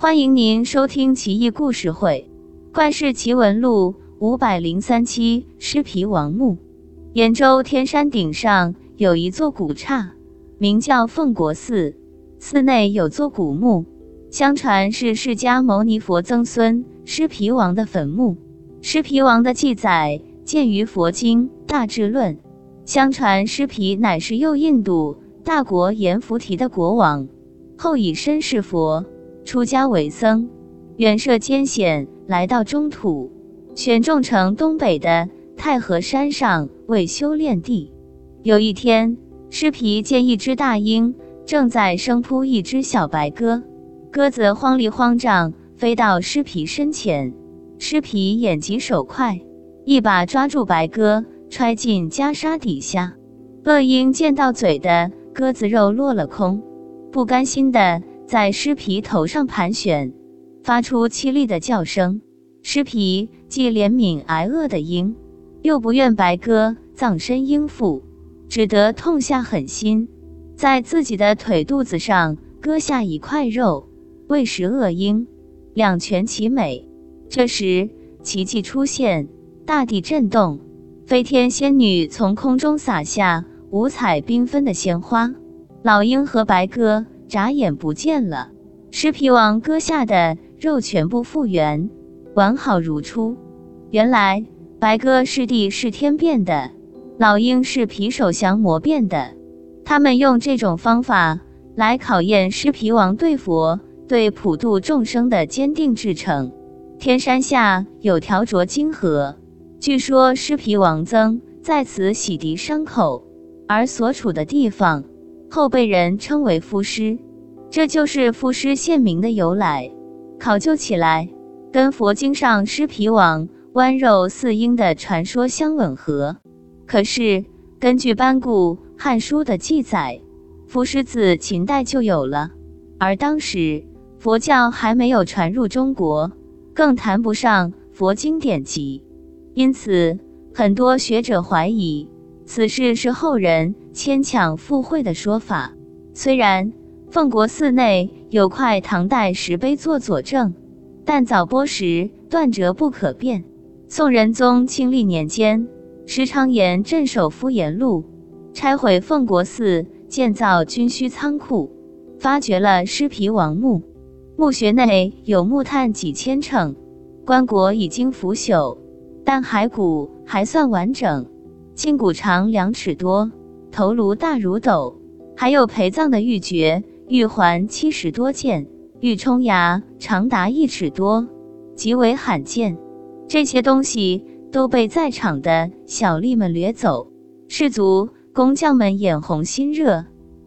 欢迎您收听《奇异故事会·怪事奇闻录》五百零三期。尸皮王墓，兖州天山顶上有一座古刹，名叫凤国寺。寺内有座古墓，相传是释迦牟尼佛曾孙尸皮王的坟墓。尸皮王的记载见于佛经《大智论》。相传尸皮乃是右印度大国阎浮提的国王，后以身是佛，出家为僧，远涉艰险来到中土，选中城东北的太和山上为修炼地。有一天，狮皮见一只大鹰正在生扑一只小白鸽，鸽子慌里慌张飞到狮皮身前，狮皮眼疾手快，一把抓住白鸽。揣进袈裟底下，恶鹰见到嘴的鸽子肉落了空，不甘心的在尸皮头上盘旋，发出凄厉的叫声。尸皮既怜悯挨饿的鹰，又不愿白鸽葬身鹰腹，只得痛下狠心，在自己的腿肚子上割下一块肉喂食恶鹰，两全其美。这时奇迹出现，大地震动。飞天仙女从空中洒下五彩缤纷的鲜花，老鹰和白鸽眨眼不见了，狮皮王割下的肉全部复原，完好如初。原来白鸽是地是天变的，老鹰是皮首降魔变的。他们用这种方法来考验狮皮王对佛、对普度众生的坚定志诚。天山下有条浊金河。据说狮皮王曾在此洗涤伤口，而所处的地方后被人称为夫尸，这就是夫尸县名的由来。考究起来，跟佛经上狮皮王剜肉似鹰的传说相吻合。可是根据班固《汉书》的记载，夫尸自秦代就有了，而当时佛教还没有传入中国，更谈不上佛经典籍。因此，很多学者怀疑此事是后人牵强附会的说法。虽然凤国寺内有块唐代石碑做佐证，但早播时断折不可辨。宋仁宗庆历年间，石昌岩镇守敷衍路，拆毁凤国寺，建造军需仓库，发掘了尸皮王墓。墓穴内有木炭几千乘，棺椁已经腐朽。但骸骨还算完整，胫骨长两尺多，头颅大如斗，还有陪葬的玉珏、玉环七十多件，玉冲牙长达一尺多，极为罕见。这些东西都被在场的小吏们掠走，士卒、工匠们眼红心热，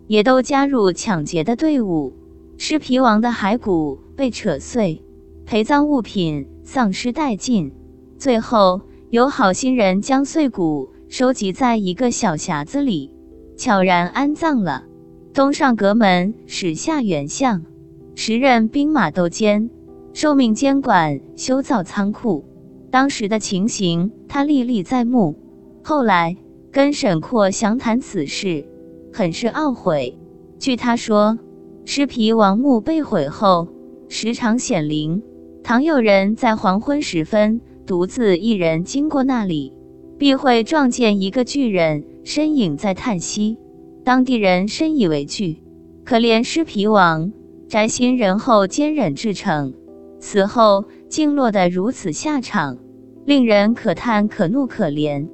也都加入抢劫的队伍。尸皮王的骸骨被扯碎，陪葬物品丧失殆尽。最后，有好心人将碎骨收集在一个小匣子里，悄然安葬了。东上阁门始下原相，时任兵马斗监，受命监管修造仓库。当时的情形，他历历在目。后来跟沈括详谈此事，很是懊悔。据他说，尸皮王墓被毁后，时常显灵，倘有人在黄昏时分。独自一人经过那里，必会撞见一个巨人身影在叹息。当地人深以为惧。可怜狮皮王宅心仁厚，坚忍至诚，死后竟落得如此下场，令人可叹可怒可怜。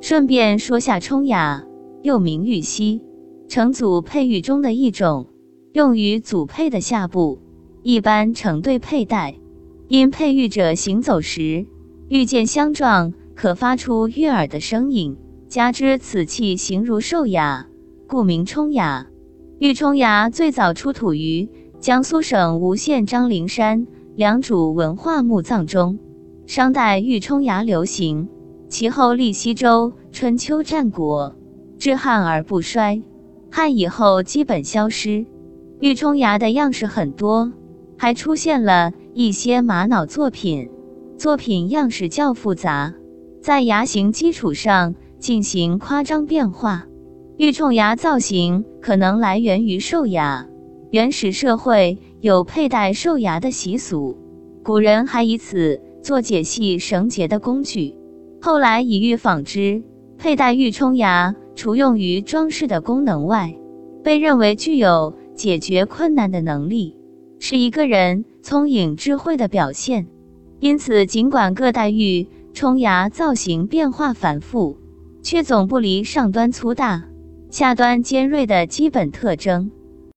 顺便说下冲牙，又名玉溪，成组佩玉中的一种，用于组佩的下部，一般成对佩戴。因佩玉者行走时。遇见相撞，可发出悦耳的声音。加之此器形如兽牙，故名冲牙。玉冲牙最早出土于江苏省吴县张陵山良渚文化墓葬中。商代玉冲牙流行，其后历西周、春秋战国，至汉而不衰。汉以后基本消失。玉冲牙的样式很多，还出现了一些玛瑙作品。作品样式较复杂，在牙形基础上进行夸张变化。玉冲牙造型可能来源于兽牙，原始社会有佩戴兽牙的习俗，古人还以此做解系绳结的工具。后来以玉纺织，佩戴玉冲牙，除用于装饰的功能外，被认为具有解决困难的能力，是一个人聪颖智慧的表现。因此，尽管各代玉冲牙造型变化繁复，却总不离上端粗大、下端尖锐的基本特征。